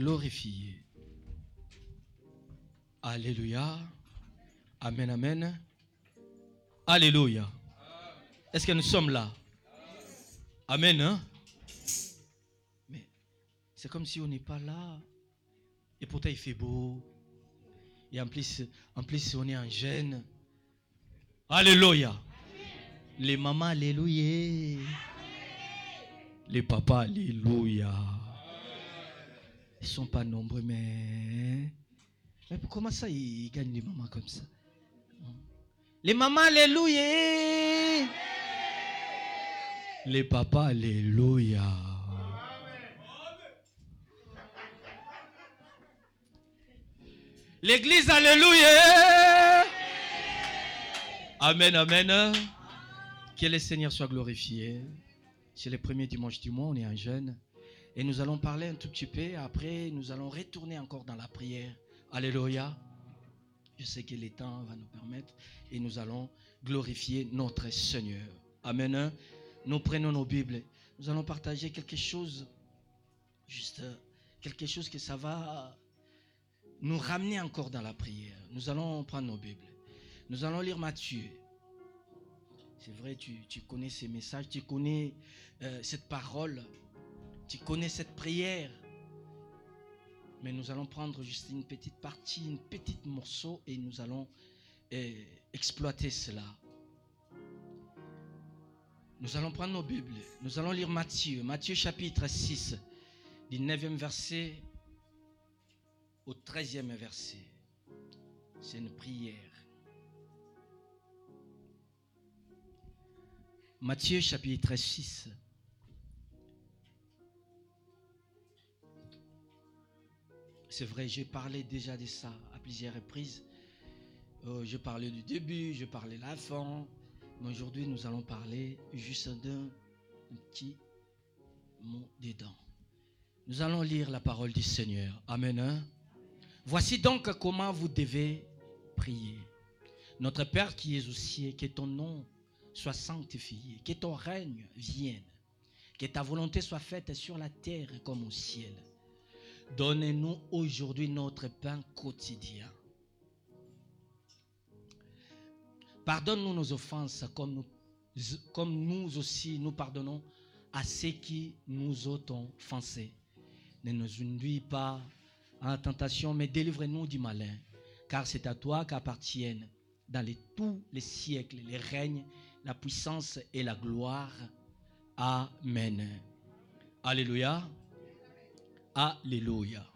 glorifié. Alléluia. Amen, amen. Alléluia. Est-ce que nous sommes là? Amen. Hein? Mais c'est comme si on n'est pas là. Et pourtant il fait beau. Et en plus, en plus on est en gêne. Alléluia. Les mamans, alléluia. Les papas, alléluia. Ils sont pas nombreux, mais... Mais comment ça, ils gagnent les mamans comme ça? Les mamans, alléluia. Les papas, alléluia. L'église, alléluia. Amen, amen. Que le Seigneur soit glorifié. C'est le premier dimanche du mois, on est un jeune. Et nous allons parler un tout petit peu. Après, nous allons retourner encore dans la prière. Alléluia. Je sais que le temps va nous permettre. Et nous allons glorifier notre Seigneur. Amen. Nous prenons nos Bibles. Nous allons partager quelque chose. Juste quelque chose que ça va nous ramener encore dans la prière. Nous allons prendre nos Bibles. Nous allons lire Matthieu. C'est vrai, tu, connais ces messages, tu connais euh, cette parole, tu connais cette prière. Mais nous allons prendre juste une petite partie, une petite morceau et nous allons euh, exploiter cela. Nous allons prendre nos Bibles. Nous allons lire Matthieu. Matthieu chapitre 6, du 9e verset au 13e verset. C'est une prière. Matthieu chapitre 6. C'est vrai, j'ai parlé déjà de ça à plusieurs reprises. Euh, je parlais du début, je parlais de la. Mais aujourd'hui, nous allons parler juste d'un petit mot dedans. Nous allons lire la parole du Seigneur. Amen. Hein? Voici donc comment vous devez prier. Notre Père qui es au ciel, que ton nom soit sanctifié, que ton règne vienne, que ta volonté soit faite sur la terre comme au ciel. Donne-nous aujourd'hui notre pain quotidien. Pardonne-nous nos offenses comme nous, aussi nous pardonnons à ceux qui nous ont offensés. Ne nous induis pas en tentation, mais délivre-nous du malin, car c'est à toi qu'appartiennent dans les, tous les siècles les règnes, la puissance et la gloire. Amen. Alléluia. Alléluia.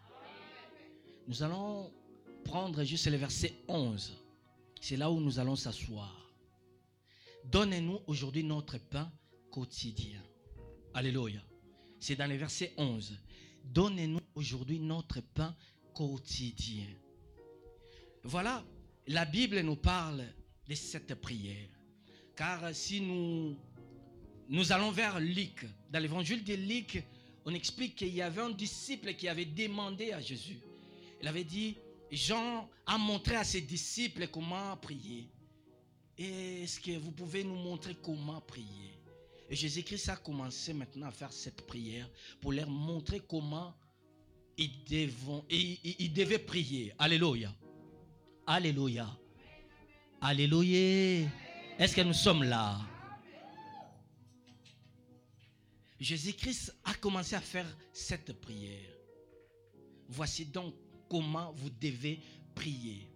Nous allons prendre juste le verset 11. C'est là où nous allons s'asseoir. Donnez-nous aujourd'hui notre pain quotidien. Alléluia. C'est dans le verset 11. Donnez-nous aujourd'hui notre pain quotidien. Voilà, la Bible nous parle de cette prière. Car si nous, nous allons vers Luc, dans l'évangile de Luc, on explique qu'il y avait un disciple qui avait demandé à Jésus. Il avait dit, Jean a montré à ses disciples comment prier. Est-ce que vous pouvez nous montrer comment prier? Et Jésus-Christ a commencé maintenant à faire cette prière pour leur montrer comment ils, devaient prier. Alléluia. Alléluia. Alléluia. Est-ce que nous sommes là? Jésus-Christ a commencé à faire cette prière. Voici donc comment vous devez prier.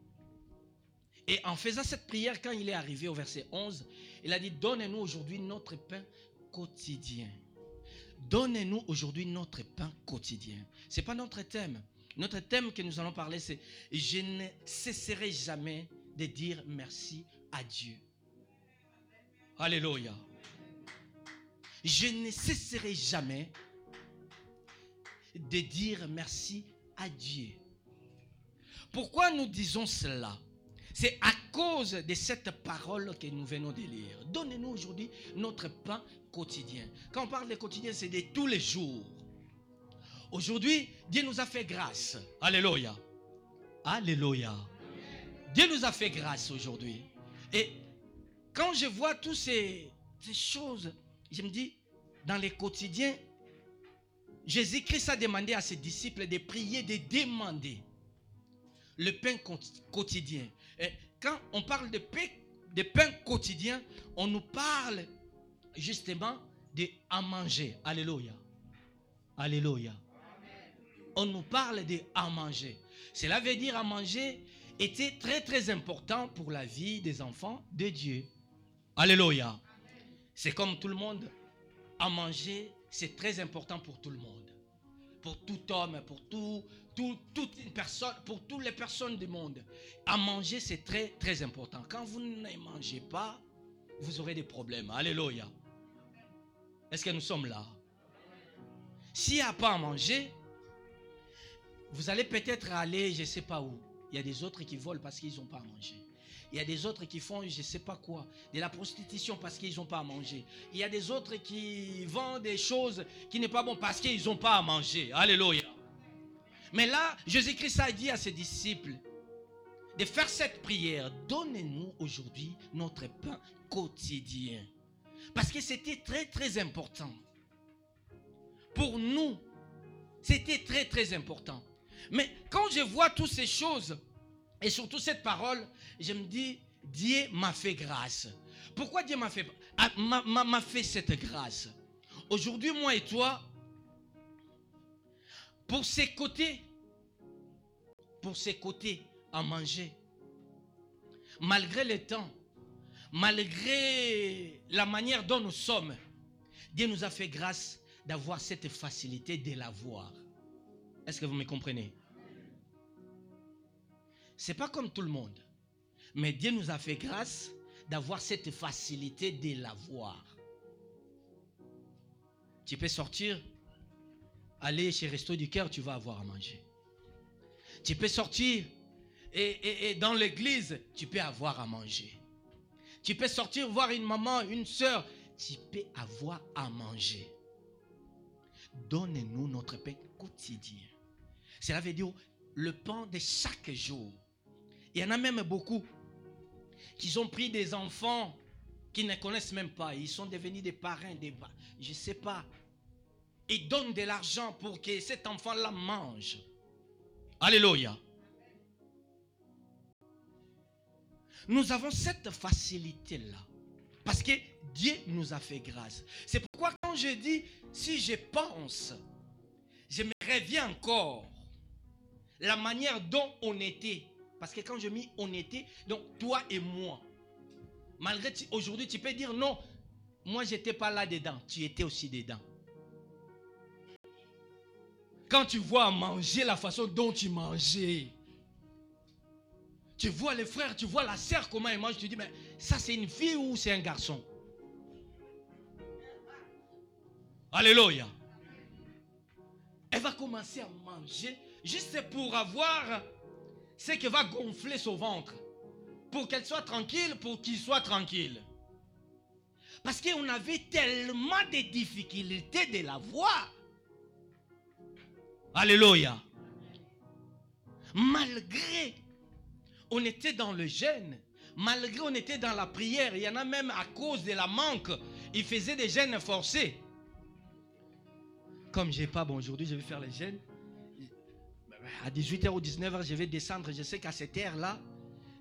Et en faisant cette prière, quand il est arrivé au verset 11, il a dit, donnez-nous aujourd'hui notre pain quotidien. Donnez-nous aujourd'hui notre pain quotidien. Ce n'est pas notre thème. Notre thème que nous allons parler, c'est je ne cesserai jamais de dire merci à Dieu. Alléluia. Je ne cesserai jamais de dire merci à Dieu. Pourquoi nous disons cela? C'est à cause de cette parole que nous venons de lire. Donnez-nous aujourd'hui notre pain quotidien. Quand on parle de quotidien, c'est de tous les jours. Aujourd'hui, Dieu nous a fait grâce. Alléluia. Alléluia. Dieu nous a fait grâce aujourd'hui. Et quand je vois toutes ces, choses, je me dis, dans les quotidiens, Jésus-Christ a demandé à ses disciples de prier, de demander le pain quotidien. Quand on parle de pain quotidien, on nous parle justement de à manger. Alléluia. Alléluia. On nous parle de à manger. Cela veut dire à manger était très très important pour la vie des enfants de Dieu. Alléluia. C'est comme tout le monde. À manger, c'est très important pour tout le monde. Pour tout homme, pour pour toutes les personnes du monde. À manger, c'est très très important. Quand vous ne mangez pas, vous aurez des problèmes. Alléluia. Est-ce que nous sommes là? S'il n'y a pas à manger, vous allez peut-être aller, je ne sais pas où. Il y a des autres qui volent parce qu'ils n'ont pas à manger. Il y a des autres qui font je ne sais pas quoi, de la prostitution parce qu'ils n'ont pas à manger. Il y a des autres qui vendent des choses qui n'est pas bon parce qu'ils n'ont pas à manger. Alléluia. Mais là, Jésus-Christ a dit à ses disciples de faire cette prière. Donnez-nous aujourd'hui notre pain quotidien. Parce que c'était très très important. Pour nous, c'était très très important. Mais quand je vois toutes ces choses, et surtout cette parole, je me dis, Dieu m'a fait grâce. Pourquoi Dieu m'a fait, fait cette grâce? Aujourd'hui, moi et toi, pour ses côtés, pour ses côtés à manger, malgré le temps, malgré la manière dont nous sommes, Dieu nous a fait grâce d'avoir cette facilité de l'avoir. Est-ce que vous me comprenez? C'est pas comme tout le monde. Mais Dieu nous a fait grâce d'avoir cette facilité de l'avoir. Tu peux sortir, aller chez Resto du Cœur, tu vas avoir à manger. Tu peux sortir et, dans l'église, tu peux avoir à manger. Tu peux sortir voir une maman, une soeur. Tu peux avoir à manger. Donnez-nous notre pain quotidien. Cela veut dire le pain de chaque jour. Il y en a même beaucoup qui ont pris des enfants qui ne connaissent même pas. Ils sont devenus des parrains, des... Je ne sais pas. Ils donnent de l'argent pour que cet enfant-là mange. Alléluia. Nous avons cette facilité-là. Parce que Dieu nous a fait grâce. C'est pourquoi quand je dis, si je pense, je me reviens encore la manière dont on était. Parce que quand je mis on était, donc toi et moi. Malgré aujourd'hui, tu peux dire non, moi j'étais pas là dedans, tu étais aussi dedans. Quand tu vois manger la façon dont tu mangeais, tu vois les frères, tu vois la sœur, comment ils mangent. Tu dis, mais ça c'est une fille ou c'est un garçon? Alléluia. Elle va commencer à manger juste pour avoir ce qui va gonfler son ventre. Pour qu'elle soit tranquille, pour qu'il soit tranquille. Parce qu'on avait tellement de difficultés de la voir. Alléluia. Malgré on était dans le jeûne. Malgré on était dans la prière, il y en a même à cause de la manque, ils faisaient des jeûnes forcés. Comme j'ai pas, bon, aujourd'hui je vais faire les jeûnes. À 18h ou 19h, je vais descendre. Je sais qu'à cette heure-là,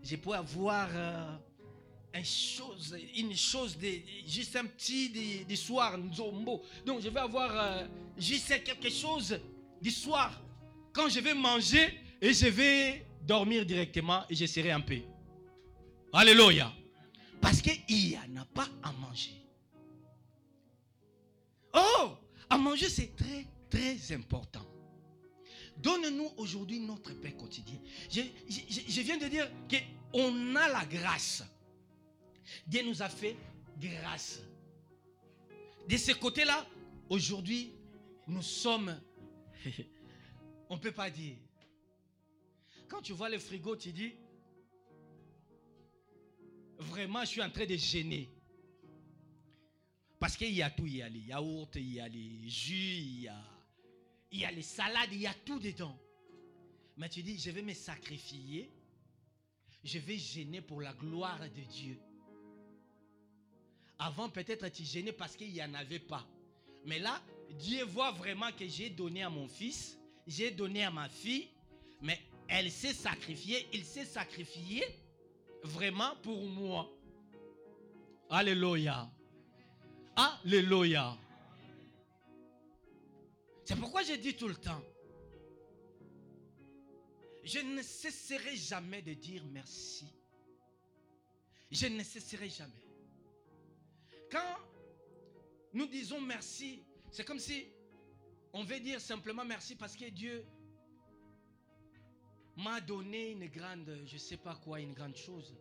je peux avoir euh, une chose, juste un petit soir, Donc je vais avoir euh, juste quelque chose du soir. Quand je vais manger et je vais dormir directement et je serai en paix. Alléluia. Parce qu'il n'y en a pas à manger. Oh, à manger, c'est très, très important. Donne-nous aujourd'hui notre pain quotidien. Je, je viens de dire qu'on a la grâce. Dieu nous a fait grâce. De ce côté-là, aujourd'hui, nous sommes, on ne peut pas dire, quand tu vois le frigo, tu dis, vraiment, je suis en train de gêner. Parce qu'il y a tout, il y a les yaourts, il y a les jus, il y a, il y a les salades, il y a tout dedans. Mais tu dis, je vais me sacrifier, je vais gêner pour la gloire de Dieu. Avant, peut-être tu gênais parce qu'il n'y en avait pas. Mais là, Dieu voit vraiment que j'ai donné à mon fils, j'ai donné à ma fille, mais elle s'est sacrifiée, il s'est sacrifié vraiment pour moi. Alléluia. Alléluia. C'est pourquoi je dis tout le temps, je ne cesserai jamais de dire merci. Je ne cesserai jamais. Quand nous disons merci, c'est comme si on veut dire simplement merci parce que Dieu m'a donné une grande, je ne sais pas quoi, une grande chose.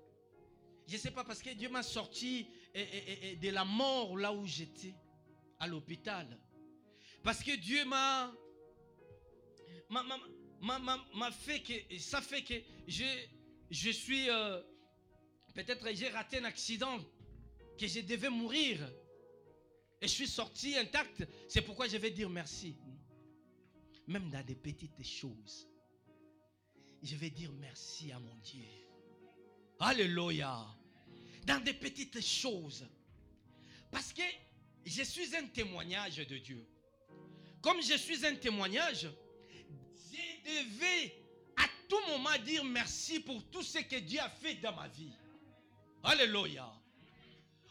Je ne sais pas parce que Dieu m'a sorti de la mort là où j'étais, à l'hôpital. Parce que Dieu m'a m'a fait que ça fait que je, je suis euh, peut-être j'ai raté un accident que je devais mourir et je suis sorti intact. C'est pourquoi je vais dire merci. Même dans des petites choses, je vais dire merci à mon Dieu. Alléluia. Dans des petites choses. Parce que je suis un témoignage de Dieu. Comme je suis un témoignage, je devais à tout moment dire merci pour tout ce que Dieu a fait dans ma vie. Alléluia.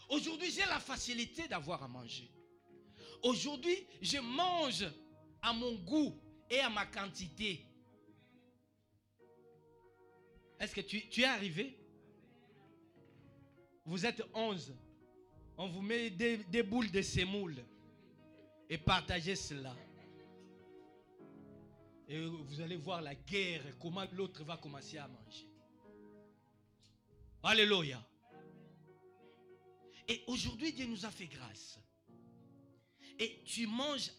Aujourd'hui, j'ai la facilité d'avoir à manger. Aujourd'hui, je mange à mon goût et à ma quantité. Est-ce que tu, es arrivé? Vous êtes 11. On vous met des, des boules de semoule et partagez cela. Et vous allez voir la guerre, comment l'autre va commencer à manger. Alléluia. Et aujourd'hui, Dieu nous a fait grâce. Et tu manges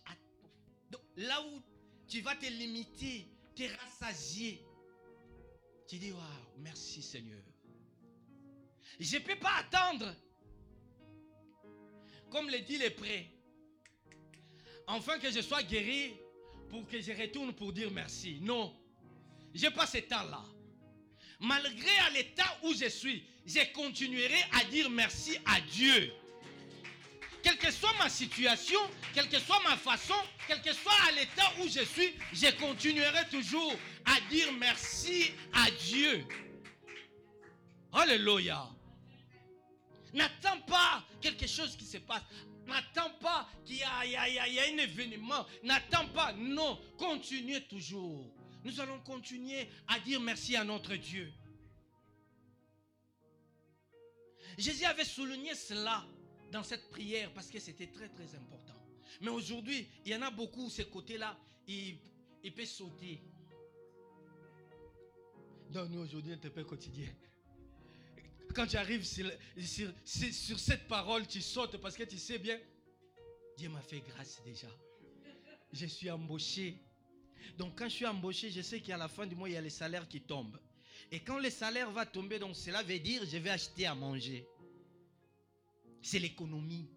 là où tu vas te limiter, te rassasier. Tu dis, waouh, merci Seigneur. Je ne peux pas attendre. Comme le dit les prêts. Enfin que je sois guéri pour que je retourne pour dire merci. Non. Je n'ai pas ce temps-là. Malgré l'état où je suis, je continuerai à dire merci à Dieu. Quelle que soit ma situation, quelle que soit ma façon, quel que soit l'état où je suis, je continuerai toujours à dire merci à Dieu. Alléluia. N'attends pas quelque chose qui se passe. N'attends pas qu'il y, y, a un événement. N'attends pas. Non, continuez toujours. Nous allons continuer à dire merci à notre Dieu. Jésus avait souligné cela dans cette prière parce que c'était très très important. Mais aujourd'hui, il y en a beaucoup, ce côté-là, il, il peut sauter. Donc nous, aujourd'hui, un peu quotidien. Quand tu arrives sur, cette parole, tu sautes parce que tu sais bien, Dieu m'a fait grâce déjà. Je suis embauché. Donc quand je suis embauché, je sais qu'à la fin du mois, il y a les salaires qui tombent. Et quand le salaire va tomber, donc cela veut dire je vais acheter à manger. C'est l'économie.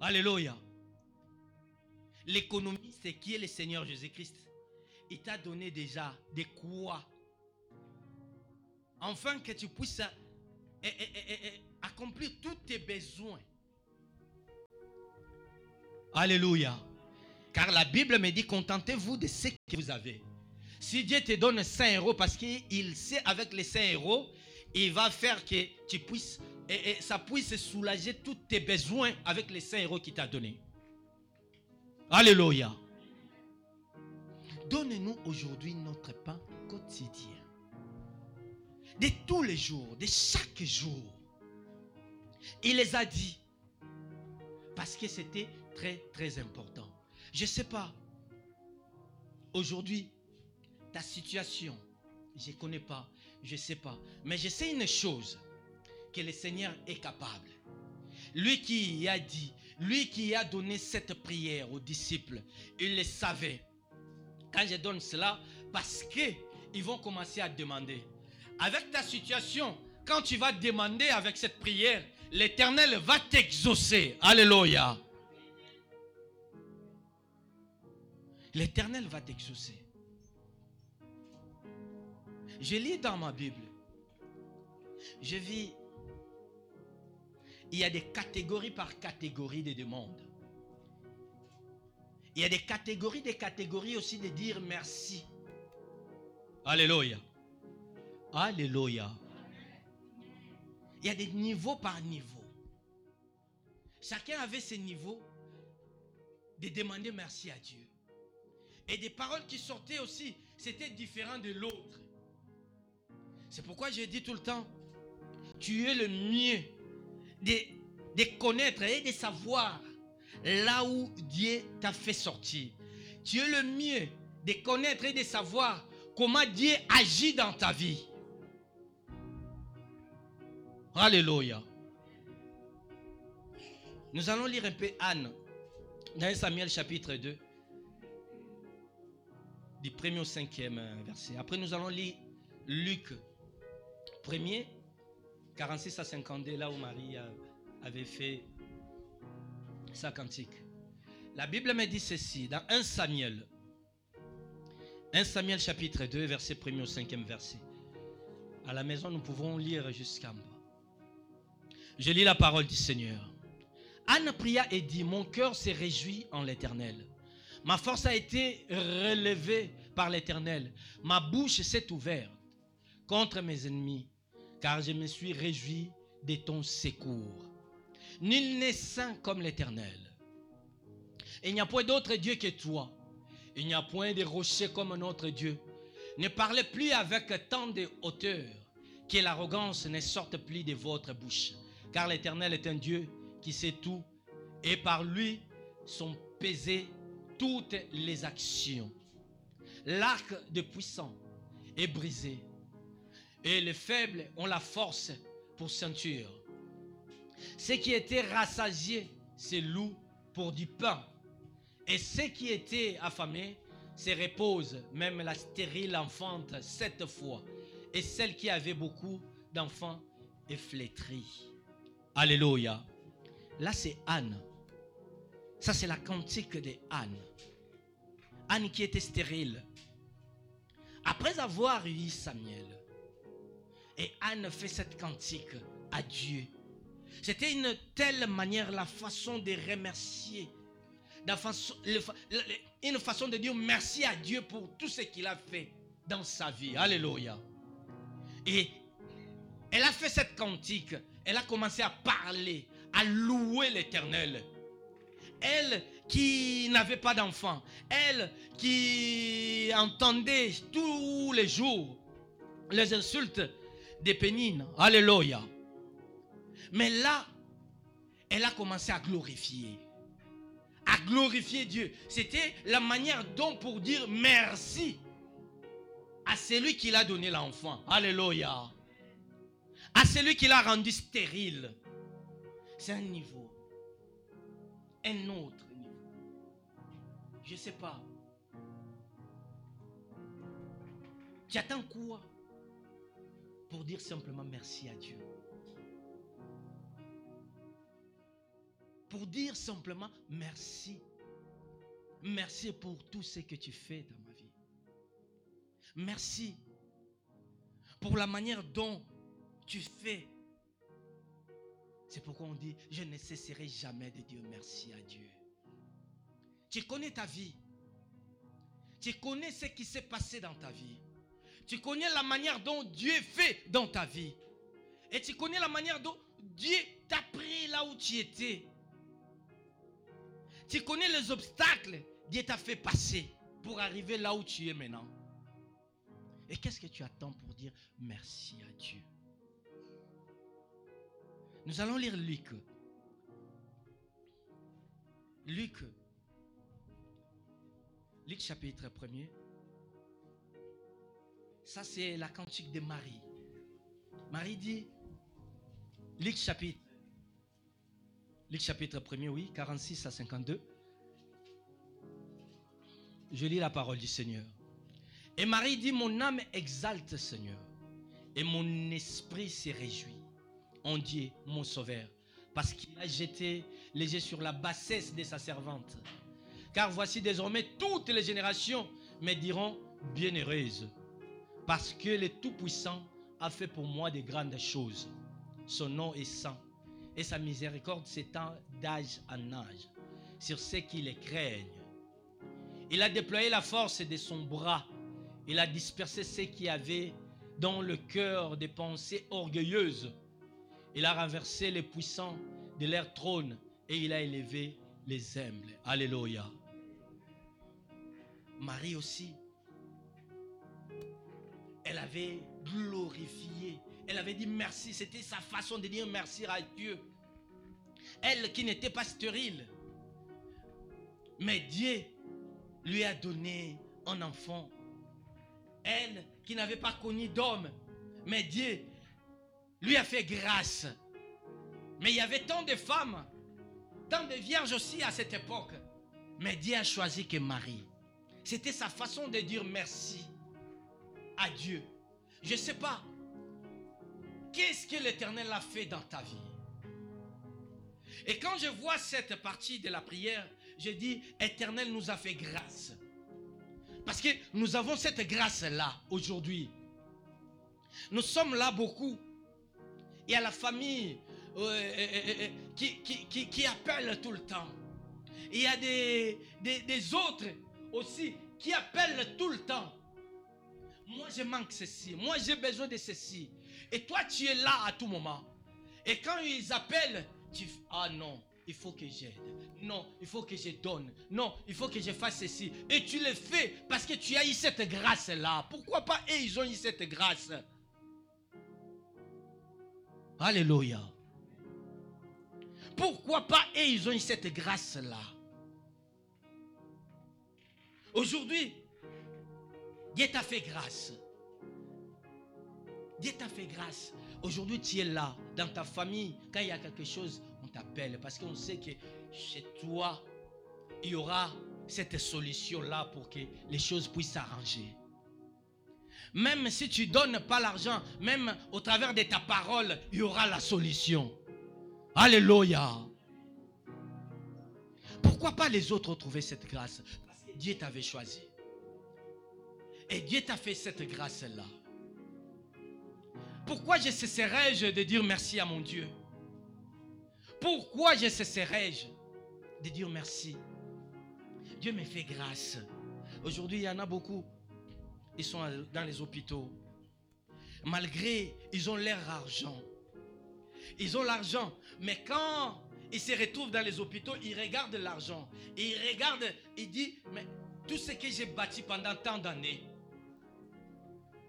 Alléluia. L'économie, c'est qui est le Seigneur Jésus-Christ? Il t'a donné déjà des quoi Enfin que tu puisses eh, eh, eh, accomplir tous tes besoins. Alléluia. Car la Bible me dit, contentez-vous de ce que vous avez. Si Dieu te donne 5 euros, parce qu'il sait avec les 5 euros, il va faire que tu puisses, et, ça puisse soulager tous tes besoins avec les 5 euros qu'il t'a donné. Alléluia. Donne-nous aujourd'hui notre pain quotidien de tous les jours, de chaque jour. Il les a dit. Parce que c'était très, très important. Je ne sais pas. Aujourd'hui, ta situation, je ne connais pas, je ne sais pas. Mais je sais une chose, que le Seigneur est capable. Lui qui a dit, lui qui a donné cette prière aux disciples, il le savait. Quand je donne cela, parce qu'ils vont commencer à demander avec ta situation, quand tu vas demander avec cette prière, l'Éternel va t'exaucer. Alléluia. L'Éternel va t'exaucer. Je lis dans ma Bible. Je vis. Il y a des catégories par catégorie de demandes. Il y a des catégories, des catégories aussi de dire merci. Alléluia. Alléluia. Il y a des niveaux par niveau. Chacun avait ses niveaux de demander merci à Dieu. Et des paroles qui sortaient aussi, c'était différent de l'autre. C'est pourquoi j'ai dit tout le temps, tu es le mieux de connaître et de savoir là où Dieu t'a fait sortir. Tu es le mieux de connaître et de savoir comment Dieu agit dans ta vie. Alléluia. Nous allons lire un peu Anne dans Samuel chapitre 2, du premier au cinquième verset. Après, nous allons lire Luc 1er, 46 à 52, là où Marie avait fait sa cantique. La Bible me dit ceci dans 1 Samuel. 1 Samuel chapitre 2, verset 1 au 5 verset. À la maison, nous pouvons lire jusqu'en bas. Je lis la parole du Seigneur. Anne pria et dit, mon cœur s'est réjoui en l'Éternel. Ma force a été relevée par l'Éternel. Ma bouche s'est ouverte contre mes ennemis, car je me suis réjoui de ton secours. Nul n'est saint comme l'Éternel. Il n'y a point d'autre Dieu que toi. Il n'y a point de rocher comme notre Dieu. Ne parlez plus avec tant de hauteur, que l'arrogance ne sorte plus de votre bouche. Car l'Éternel est un Dieu qui sait tout, et par lui sont pesées toutes les actions. L'arc de puissant est brisé, et les faibles ont la force pour ceinture. Ceux qui étaient rassasiés se louent pour du pain, et ceux qui étaient affamés se reposent, même la stérile enfante sept fois, et celle qui avait beaucoup d'enfants est flétrie. Alléluia. Là, c'est Anne. Ça, c'est la cantique de Anne. Anne qui était stérile. Après avoir eu Samuel, et Anne fait cette cantique à Dieu. C'était une telle manière, la façon de remercier, une façon de dire merci à Dieu pour tout ce qu'il a fait dans sa vie. Alléluia. Et elle a fait cette cantique. Elle a commencé à parler, à louer l'éternel. Elle qui n'avait pas d'enfant, elle qui entendait tous les jours les insultes des pénines. Alléluia. Mais là, elle a commencé à glorifier. À glorifier Dieu. C'était la manière dont pour dire merci à celui qui l'a donné l'enfant. Alléluia. À celui qui l'a rendu stérile. C'est un niveau. Un autre niveau. Je ne sais pas. Tu attends quoi pour dire simplement merci à Dieu? Pour dire simplement merci. Merci pour tout ce que tu fais dans ma vie. Merci pour la manière dont tu fais c'est pourquoi on dit, je ne cesserai jamais de dire merci à Dieu. Tu connais ta vie. Tu connais ce qui s'est passé dans ta vie. Tu connais la manière dont Dieu fait dans ta vie. Et tu connais la manière dont Dieu t'a pris là où tu étais. Tu connais les obstacles Dieu t'a fait passer pour arriver là où tu es maintenant. Et qu'est-ce que tu attends pour dire merci à Dieu? Nous allons lire Luc. Luc. Luc chapitre 1er. Ça, c'est la cantique de Marie. Marie dit, Luc chapitre, Luc chapitre 1er, oui, 46 à 52. Je lis la parole du Seigneur. Et Marie dit, mon âme exalte Seigneur, et mon esprit s'est réjoui en Dieu, mon sauveur, parce qu'il a jeté les sur la bassesse de sa servante. Car voici désormais toutes les générations me diront bienheureuse, parce que le Tout-Puissant a fait pour moi de grandes choses. Son nom est saint, et sa miséricorde s'étend d'âge en âge sur ceux qui les craignent. Il a déployé la force de son bras. Il a dispersé ceux qui avaient dans le cœur des pensées orgueilleuses. Il a renversé les puissants de leur trône et il a élevé les humbles. Alléluia. Marie aussi, elle avait glorifié, elle avait dit merci, c'était sa façon de dire merci à Dieu. Elle qui n'était pas stérile, mais Dieu lui a donné un enfant. Elle qui n'avait pas connu d'homme, mais Dieu lui a fait grâce. Mais il y avait tant de femmes, tant de vierges aussi à cette époque. Mais Dieu a choisi que Marie. C'était sa façon de dire merci à Dieu. Je ne sais pas. Qu'est-ce que l'Éternel a fait dans ta vie? Et quand je vois cette partie de la prière, je dis, Éternel nous a fait grâce. Parce que nous avons cette grâce-là aujourd'hui. Nous sommes là beaucoup. Il y a la famille euh, euh, euh, qui, qui, qui, appelle tout le temps. Il y a des, des, autres aussi qui appellent tout le temps. Moi, je manque ceci. Moi, j'ai besoin de ceci. Et toi, tu es là à tout moment. Et quand ils appellent, tu... Ah non, il faut que j'aide. Non, il faut que je donne. Non, il faut que je fasse ceci. Et tu le fais parce que tu as eu cette grâce-là. Pourquoi pas? Eux, ils ont eu cette grâce Alléluia. Pourquoi pas eux, ils ont cette grâce-là? Aujourd'hui, Dieu t'a fait grâce. Dieu t'a fait grâce. Aujourd'hui, tu es là, dans ta famille. Quand il y a quelque chose, on t'appelle. Parce qu'on sait que chez toi, il y aura cette solution-là pour que les choses puissent s'arranger. Même si tu ne donnes pas l'argent, même au travers de ta parole, il y aura la solution. Alléluia. Pourquoi pas les autres trouver cette grâce? Parce que Dieu t'avait choisi. Et Dieu t'a fait cette grâce-là. Pourquoi je cesserai-je de dire merci à mon Dieu? Pourquoi je cesserai-je de dire merci? Dieu me fait grâce. Aujourd'hui, il y en a beaucoup. Ils sont dans les hôpitaux. Malgré, ils ont leur argent. Ils ont l'argent. Mais quand ils se retrouvent dans les hôpitaux, ils regardent l'argent. Ils regardent, ils disent, mais tout ce que j'ai bâti pendant tant d'années,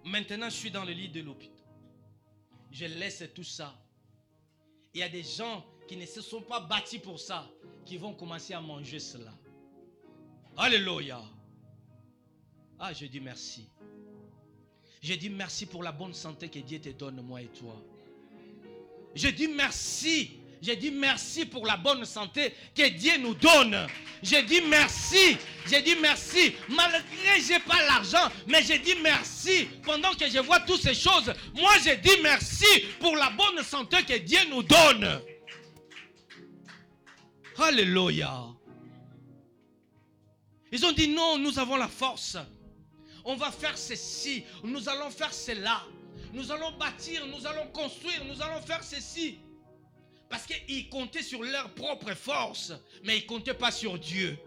maintenant je suis dans le lit de l'hôpital. Je laisse tout ça. Il y a des gens qui ne se sont pas bâtis pour ça, qui vont commencer à manger cela. Alléluia. Ah, je dis merci. Je dis merci pour la bonne santé que Dieu te donne, moi et toi. Je dis merci j'ai dit merci pour la bonne santé que Dieu nous donne. J'ai dit merci. J'ai dit merci. Malgré j'ai pas l'argent, mais j'ai dit merci. Pendant que je vois toutes ces choses, moi j'ai dit merci pour la bonne santé que Dieu nous donne. Alléluia. Ils ont dit non, nous avons la force. On va faire ceci, nous allons faire cela. Nous allons bâtir, nous allons construire, nous allons faire ceci. Parce qu'ils comptaient sur leur propre force, mais ils ne comptaient pas sur Dieu.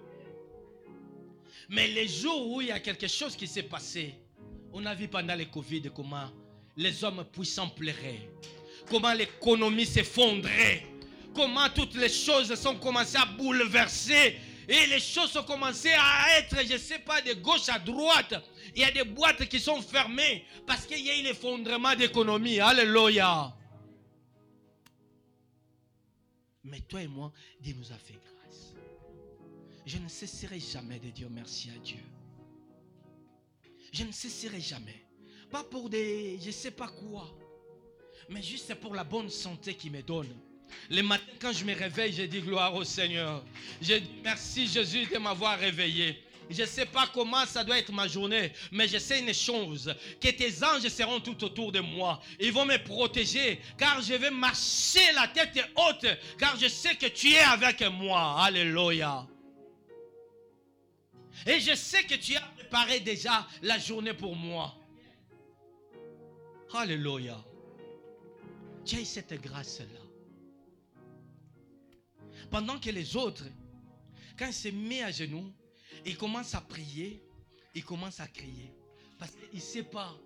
Mais les jours où il y a quelque chose qui s'est passé, on a vu pendant le Covid comment les hommes puissants pleuraient, comment l'économie s'effondrait, comment toutes les choses sont commencées à bouleverser et les choses ont commencé à être, je ne sais pas, de gauche à droite. Il y a des boîtes qui sont fermées parce qu'il y a eu l'effondrement d'économie. Alléluia. Mais toi et moi, Dieu nous a fait grâce. Je ne cesserai jamais de dire merci à Dieu. Je ne cesserai jamais. Pas pour des je ne sais pas quoi. Mais juste pour la bonne santé qu'il me donne. Le matin, quand je me réveille, je dis gloire au Seigneur. Je dis merci Jésus de m'avoir réveillé. Je ne sais pas comment ça doit être ma journée, mais je sais une chose, que tes anges seront tout autour de moi. Ils vont me protéger, car je vais marcher la tête haute, car je sais que tu es avec moi. Alléluia. Et je sais que tu as préparé déjà la journée pour moi. Alléluia. As cette grâce-là. Pendant que les autres, quand ils se mettent à genoux, Il commence à prier, il commence à crier. Parce qu'il ne sait pas.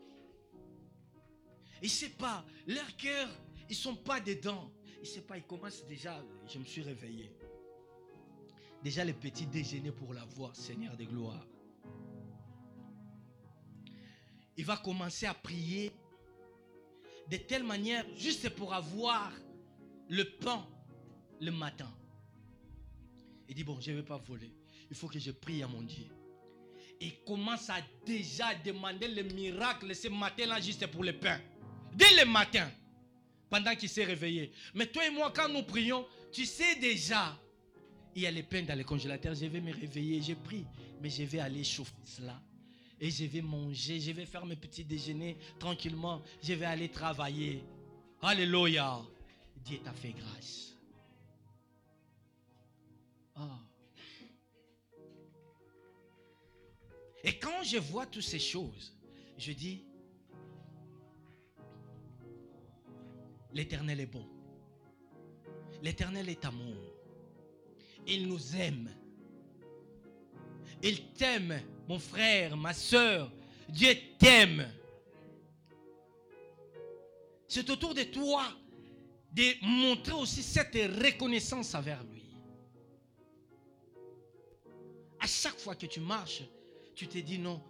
Il ne sait pas. Leur cœur, ils ne sont pas dedans. Il ne sait pas, il commence déjà. Je me suis réveillé. Déjà le petit déjeuner pour la voir, Seigneur de gloire. Il va commencer à prier de telle manière, juste pour avoir le pain le matin. Il dit, bon, je ne vais pas voler. Il faut que je prie à mon Dieu. Il commence à déjà demander le miracle ce matin-là juste pour le pain. Dès le matin, pendant qu'il s'est réveillé. Mais toi et moi, quand nous prions, tu sais déjà, il y a le pain dans le congélateur. Je vais me réveiller, j'ai pris. Mais je vais aller chauffer cela. Et je vais manger, je vais faire mes petits déjeuners tranquillement. Je vais aller travailler. Alléluia. Dieu t'a fait grâce. Ah. Et quand je vois toutes ces choses, je dis, l'Éternel est bon. L'Éternel est amour. Il nous aime. Il t'aime, mon frère, ma soeur. Dieu t'aime. C'est autour de toi de montrer aussi cette reconnaissance envers lui. À chaque fois que tu marches, tu te dis non,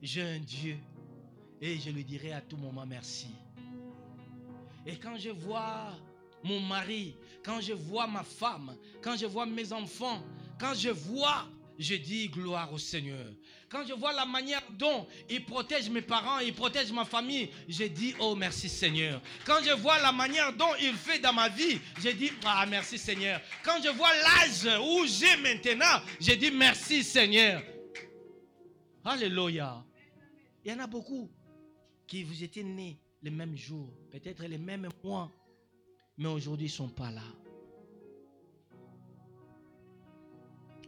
j'ai un Dieu et je lui dirai à tout moment merci. Et quand je vois mon mari, quand je vois ma femme, quand je vois mes enfants, quand je vois, je dis gloire au Seigneur. Quand je vois la manière dont il protège mes parents, il protège ma famille, je dis oh merci Seigneur. Quand je vois la manière dont il fait dans ma vie, je dis ah merci Seigneur. Quand je vois l'âge où j'ai maintenant, je dis merci Seigneur. Alléluia. Il y en a beaucoup qui vous étiez nés le même jour, peut-être les mêmes mois, mais aujourd'hui ils ne sont pas là.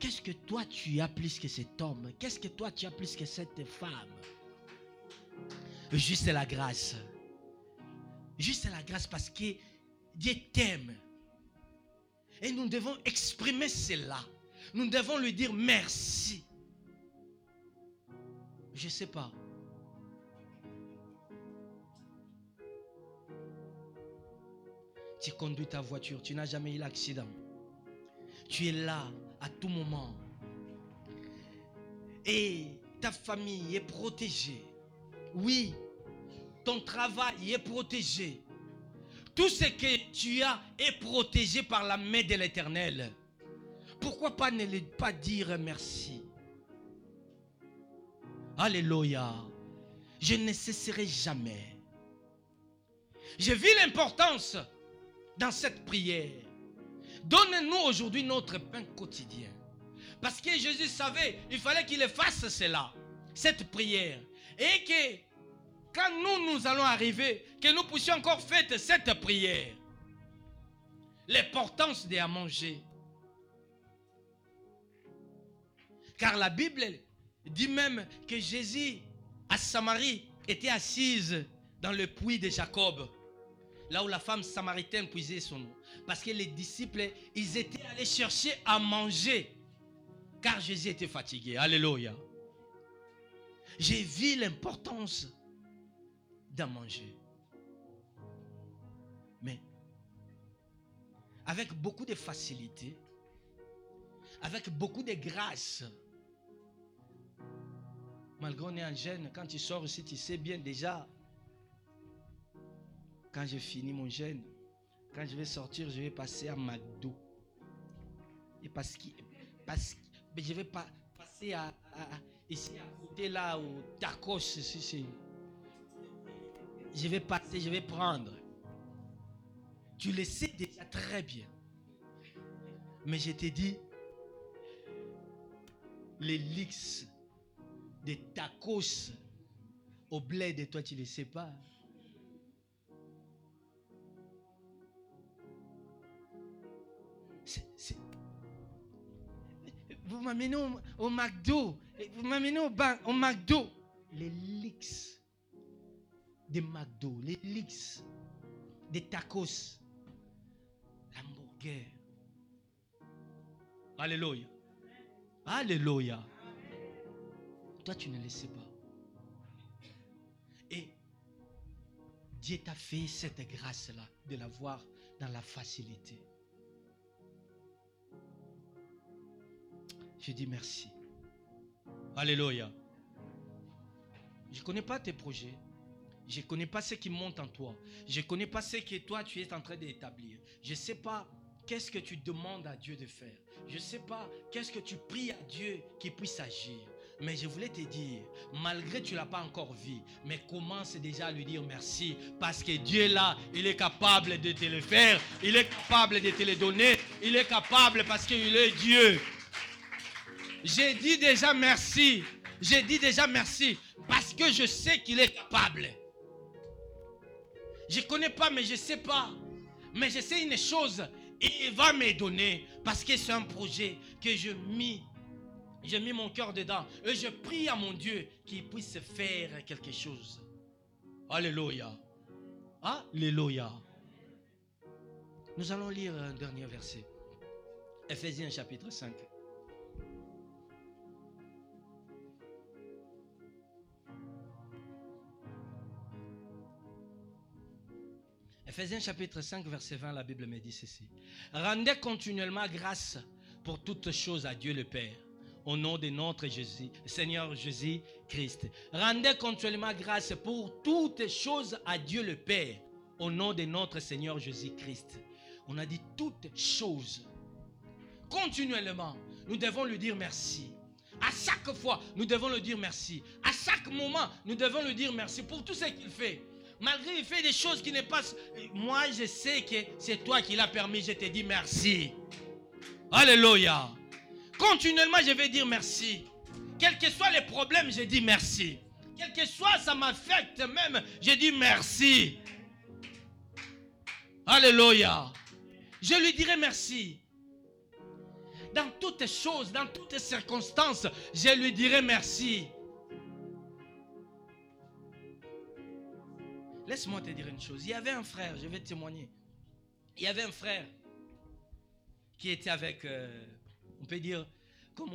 Qu'est-ce que toi tu as plus que cet homme? Qu'est-ce que toi tu as plus que cette femme? Juste la grâce. Juste la grâce parce que Dieu t'aime. Et nous devons exprimer cela. Nous devons lui dire merci. Je ne sais pas. Tu conduis ta voiture, tu n'as jamais eu l'accident. Tu es là à tout moment. Et ta famille est protégée. Oui, ton travail est protégé. Tout ce que tu as est protégé par la main de l'Éternel. Pourquoi pas ne pas dire merci? Alléluia. Je ne cesserai jamais. J'ai vu l'importance dans cette prière. Donne-nous aujourd'hui notre pain quotidien. Parce que Jésus savait, il fallait qu'il fasse cela, cette prière. Et que quand nous, nous allons arriver, que nous puissions encore faire cette prière. L'importance de manger. Car la Bible dit même que Jésus, à Samarie, était assise dans le puits de Jacob là où la femme samaritaine puisait son eau. Parce que les disciples, ils étaient allés chercher à manger. Car Jésus était fatigué. Alléluia. J'ai vu l'importance d'en manger. Mais avec beaucoup de facilité, avec beaucoup de grâce, malgré on est en jeûne, quand tu sors ici, tu sais bien déjà quand j'ai fini mon jeûne, quand je vais sortir, je vais passer à McDo. Et parce que, parce que je vais pas passer à, ici à côté là au tacos. Je vais passer, je vais prendre. Tu le sais déjà très bien. Mais je t'ai dit, les leaks des tacos au blé de toi, tu ne le sais pas. Vous m'amenez au, McDo. Vous m'amenez au, au McDo. Les leaks des McDo, les des tacos, l'hamburger. Alléluia. Alléluia. Toi, tu ne le sais pas. Et Dieu t'a fait cette grâce-là de l'avoir dans la facilité. Je dis merci. Alléluia. Je ne connais pas tes projets. Je ne connais pas ce qui monte en toi. Je ne connais pas ce que toi tu es en train d'établir. Je ne sais pas qu'est-ce que tu demandes à Dieu de faire. Je ne sais pas qu'est-ce que tu pries à Dieu qui puisse agir. Mais je voulais te dire, malgré que tu ne l'as pas encore vu, mais commence déjà à lui dire merci. Parce que Dieu là, il est capable de te le faire. Il est capable de te le donner. Il est capable parce qu'il est Dieu. J'ai dit déjà merci. J'ai dit déjà merci parce que je sais qu'il est capable. Je ne connais pas, mais je ne sais pas. Mais je sais une chose, il va me donner parce que c'est un projet que je mis. J'ai mis mon cœur dedans. Et je prie à mon Dieu qu'il puisse faire quelque chose. Alléluia. Alléluia. Nous allons lire un dernier verset. Ephésiens chapitre 5. Ephésiens chapitre 5, verset 20, la Bible me dit ceci. Rendez continuellement grâce pour toutes choses à Dieu le Père, au nom de notre Jésus, Seigneur Jésus-Christ. Rendez continuellement grâce pour toutes choses à Dieu le Père, au nom de notre Seigneur Jésus-Christ. On a dit toutes choses. Continuellement, nous devons lui dire merci. À chaque fois, nous devons lui dire merci. À chaque moment, nous devons lui dire merci pour tout ce qu'il fait. Malgré il fait des choses qui ne passent. Moi, je sais que c'est toi qui l'as permis. Je te dis merci. Alléluia. Continuellement, je vais dire merci. Quels que soient les problèmes, je dis merci. Quel que soit ça m'affecte même, je dis merci. Alléluia. Je lui dirai merci. Dans toutes choses, dans toutes circonstances, je lui dirai merci. Laisse-moi te dire une chose. Il y avait un frère, je vais témoigner. Il y avait un frère qui était avec, euh, on peut dire, comme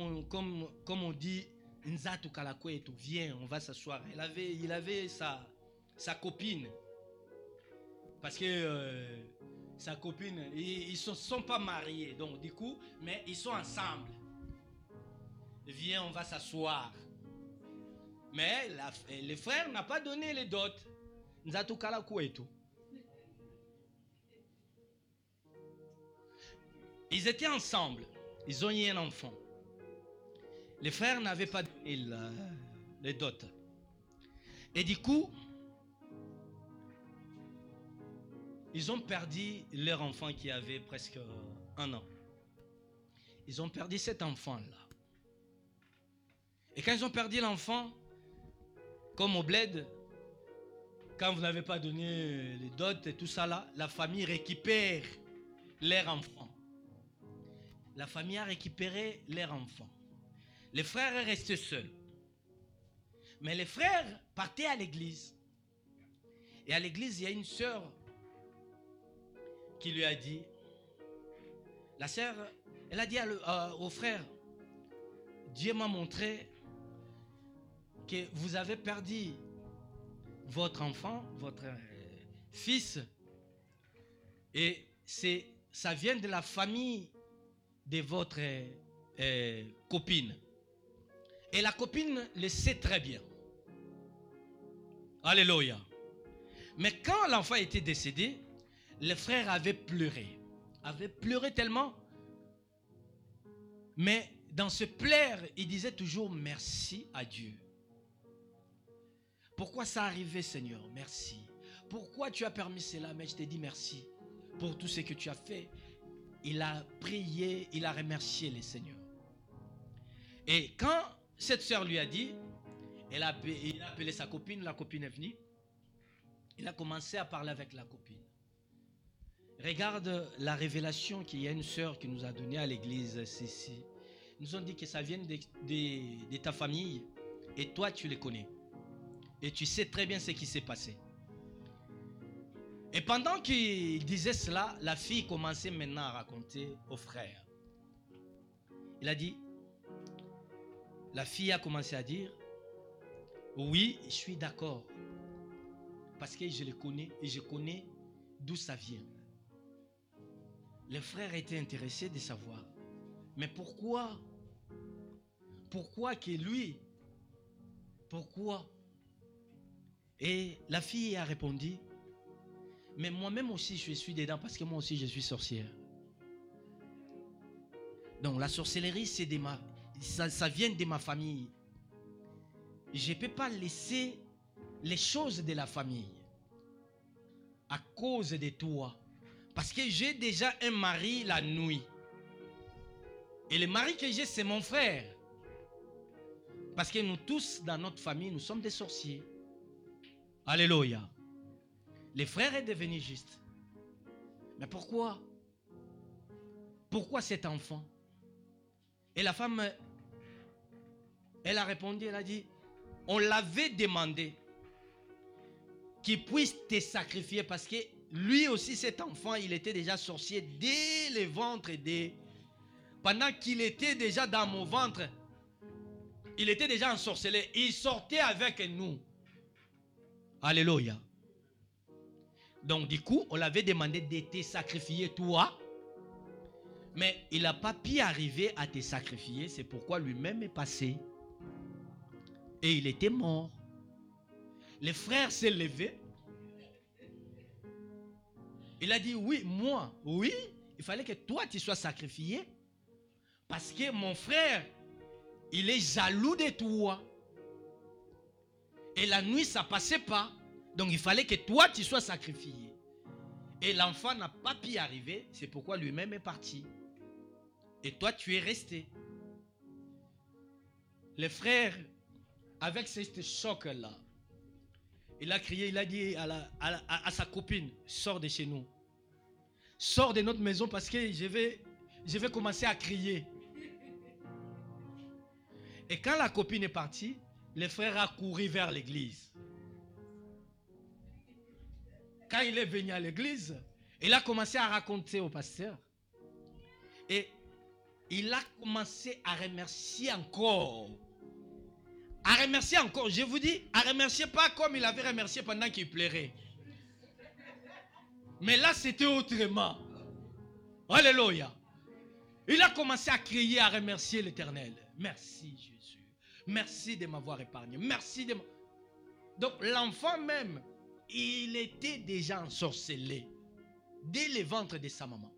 on, dit, Nzatu Kalakwetu, viens, on va s'asseoir. Il avait, sa, copine. Parce que euh, sa copine, ils ne sont pas mariés, donc du coup, mais ils sont ensemble. Viens, on va s'asseoir. Mais le frère n'a pas donné les dots. Ils étaient ensemble. Ils ont eu un enfant. Les frères n'avaient pas donné les dots. Et du coup, ils ont perdu leur enfant qui avait presque un an. Ils ont perdu cet enfant-là. Et quand ils ont perdu l'enfant, comme au bled, quand vous n'avez pas donné les dots et tout ça là, la famille récupère leur enfant. La famille a récupéré leur enfant. Les frères est resté seuls. Mais les frères partaient à l'église. Et à l'église, il y a une sœur qui lui a dit, la sœur, elle a dit au frère, Dieu m'a montré que vous avez perdu votre enfant, votre euh, fils, et c'est, ça vient de la famille de votre euh, copine. Et la copine le sait très bien. Alléluia. Mais quand l'enfant était décédé, le frère avait pleuré. Avait pleuré tellement. Mais dans ce pleur, il disait toujours merci à Dieu. Pourquoi ça arrivé, Seigneur? Merci. Pourquoi tu as permis cela? Mais je te dis merci pour tout ce que tu as fait. Il a prié, il a remercié les Seigneurs. Et quand cette sœur lui a dit, il a appelé sa copine, la copine est venue. Il a commencé à parler avec la copine. Regarde la révélation qu'il y a une sœur qui nous a donnée à l'église ceci. Ils nous ont dit que ça vient de ta famille et toi tu les connais. Et tu sais très bien ce qui s'est passé. Et pendant qu'il disait cela, la fille commençait maintenant à raconter au frère. Il a dit, La fille a commencé à dire, oui, je suis d'accord. Parce que je le connais et je connais d'où ça vient. Les frères étaient intéressés de savoir. Mais pourquoi? Pourquoi que lui? Pourquoi? Et la fille a répondu, mais moi-même aussi je suis dedans parce que moi aussi je suis sorcière. Donc la sorcellerie, ça vient de ma famille. Je ne peux pas laisser les choses de la famille à cause de toi. Parce que j'ai déjà un mari la nuit. Et le mari que j'ai, c'est mon frère. Parce que nous tous, dans notre famille, nous sommes des sorciers. Alléluia. Le frère est devenu juste. Mais pourquoi? Pourquoi cet enfant? Et la femme, elle a répondu, elle a dit, on l'avait demandé qu'il puisse te sacrifier parce que lui aussi, cet enfant, il était déjà sorcier dès le ventre. Pendant qu'il était déjà dans mon ventre, il était déjà ensorcelé. Il sortait avec nous. Alléluia. Donc du coup, on l'avait demandé de te sacrifier toi. Mais il n'a pas pu arriver à te sacrifier. C'est pourquoi lui-même est passé. Et il était mort. Le frère s'est levé. Il a dit, oui, moi, oui, il fallait que toi, tu sois sacrifié. Parce que mon frère, il est jaloux de toi. Et la nuit, ça passait pas. Donc il fallait que toi, tu sois sacrifié. Et l'enfant n'a pas pu y arriver. C'est pourquoi lui-même est parti. Et toi, tu es resté. Le frère, avec ce choc-là, il a crié, il a dit à, sa copine, sors de chez nous. Sors de notre maison parce que je vais, je vais commencer à crier. Et quand la copine est partie, le frère a couru vers l'église. Quand il est venu à l'église, il a commencé à raconter au pasteur. Et il a commencé à remercier encore à remercier encore. Je vous dis, à remercier pas comme il avait remercié pendant qu'il pleurait. Mais là, c'était autrement. Alléluia. Il a commencé à crier, à remercier l'Éternel. Merci Jésus. Merci de m'avoir épargné. Merci de Donc l'enfant même, il était déjà ensorcelé dès le ventre de sa maman.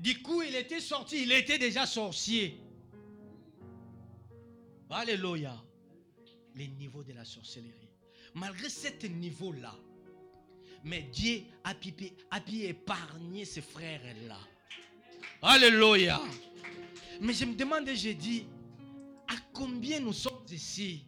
Du coup, il était sorti, il était déjà sorcier. Alléluia. Les niveaux de la sorcellerie. Malgré ce niveau-là, mais Dieu a pu, épargner ses frères-là. Alléluia. Mais je me demande, j'ai dit, à combien nous sommes ici?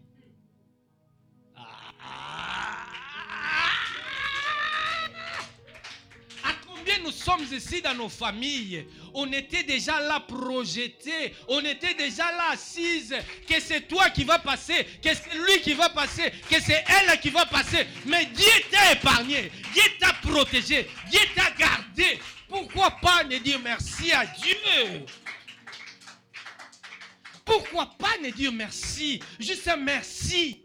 Nous sommes ici dans nos familles, on était déjà là projeté, on était déjà là assise, que c'est toi qui vas passer, que c'est lui qui va passer, que c'est elle qui va passer. Mais Dieu t'a épargné, Dieu t'a protégé, Dieu t'a gardé. Pourquoi pas ne dire merci à Dieu? Pourquoi pas ne dire merci? Juste un merci.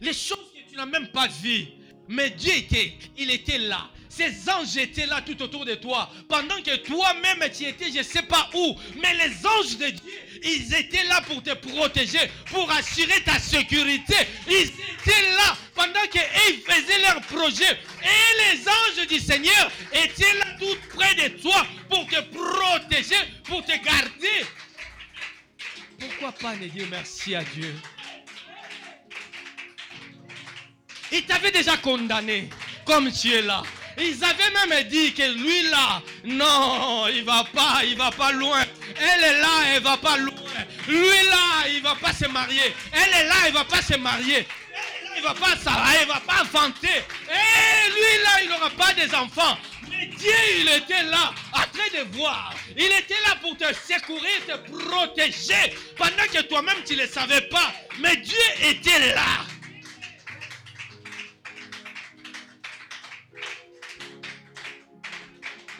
Les choses que tu n'as même pas vues. Mais Dieu était, il était là. Ces anges étaient là tout autour de toi. Pendant que toi-même tu étais, je ne sais pas où. Mais les anges de Dieu, ils étaient là pour te protéger, pour assurer ta sécurité. Ils étaient là pendant qu'ils faisaient leur projet. Et les anges du Seigneur étaient là tout près de toi pour te protéger, pour te garder. Pourquoi pas ne dire merci à Dieu Il t'avait déjà condamné comme tu es là. Ils avaient même dit que lui là, non, il va pas, il va pas loin. Elle est là, elle va pas loin. Lui là, il va pas se marier. Elle est là, il va pas se marier. Il va pas ça, il va pas enfanter. Et lui là, il n'aura pas des enfants. Mais Dieu, il était là, en train de voir. Il était là pour te secourir, te protéger, pendant que toi-même tu ne le savais pas. Mais Dieu était là.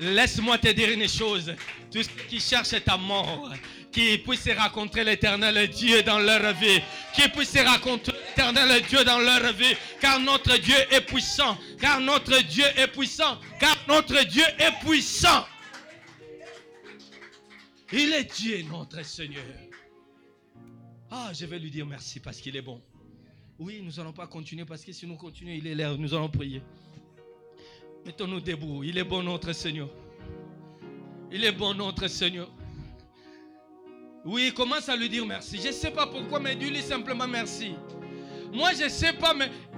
Laisse-moi te dire une chose. Tout ce qui cherche ta mort, qui puissent rencontrer l'éternel Dieu dans leur vie. Qui puissent rencontrer l'éternel Dieu dans leur vie. Car notre Dieu est puissant. Car notre Dieu est puissant. Car notre Dieu est puissant. Il est Dieu, notre Seigneur. Ah, je vais lui dire merci parce qu'il est bon. Oui, nous n'allons pas continuer parce que si nous continuons, il est là. Nous allons prier. Mettons-nous debout. Il est bon, notre Seigneur. Il est bon, notre Seigneur. Oui, commence à lui dire merci. Je ne sais pas pourquoi, mais dis-lui simplement merci. Moi, je ne sais pas, mais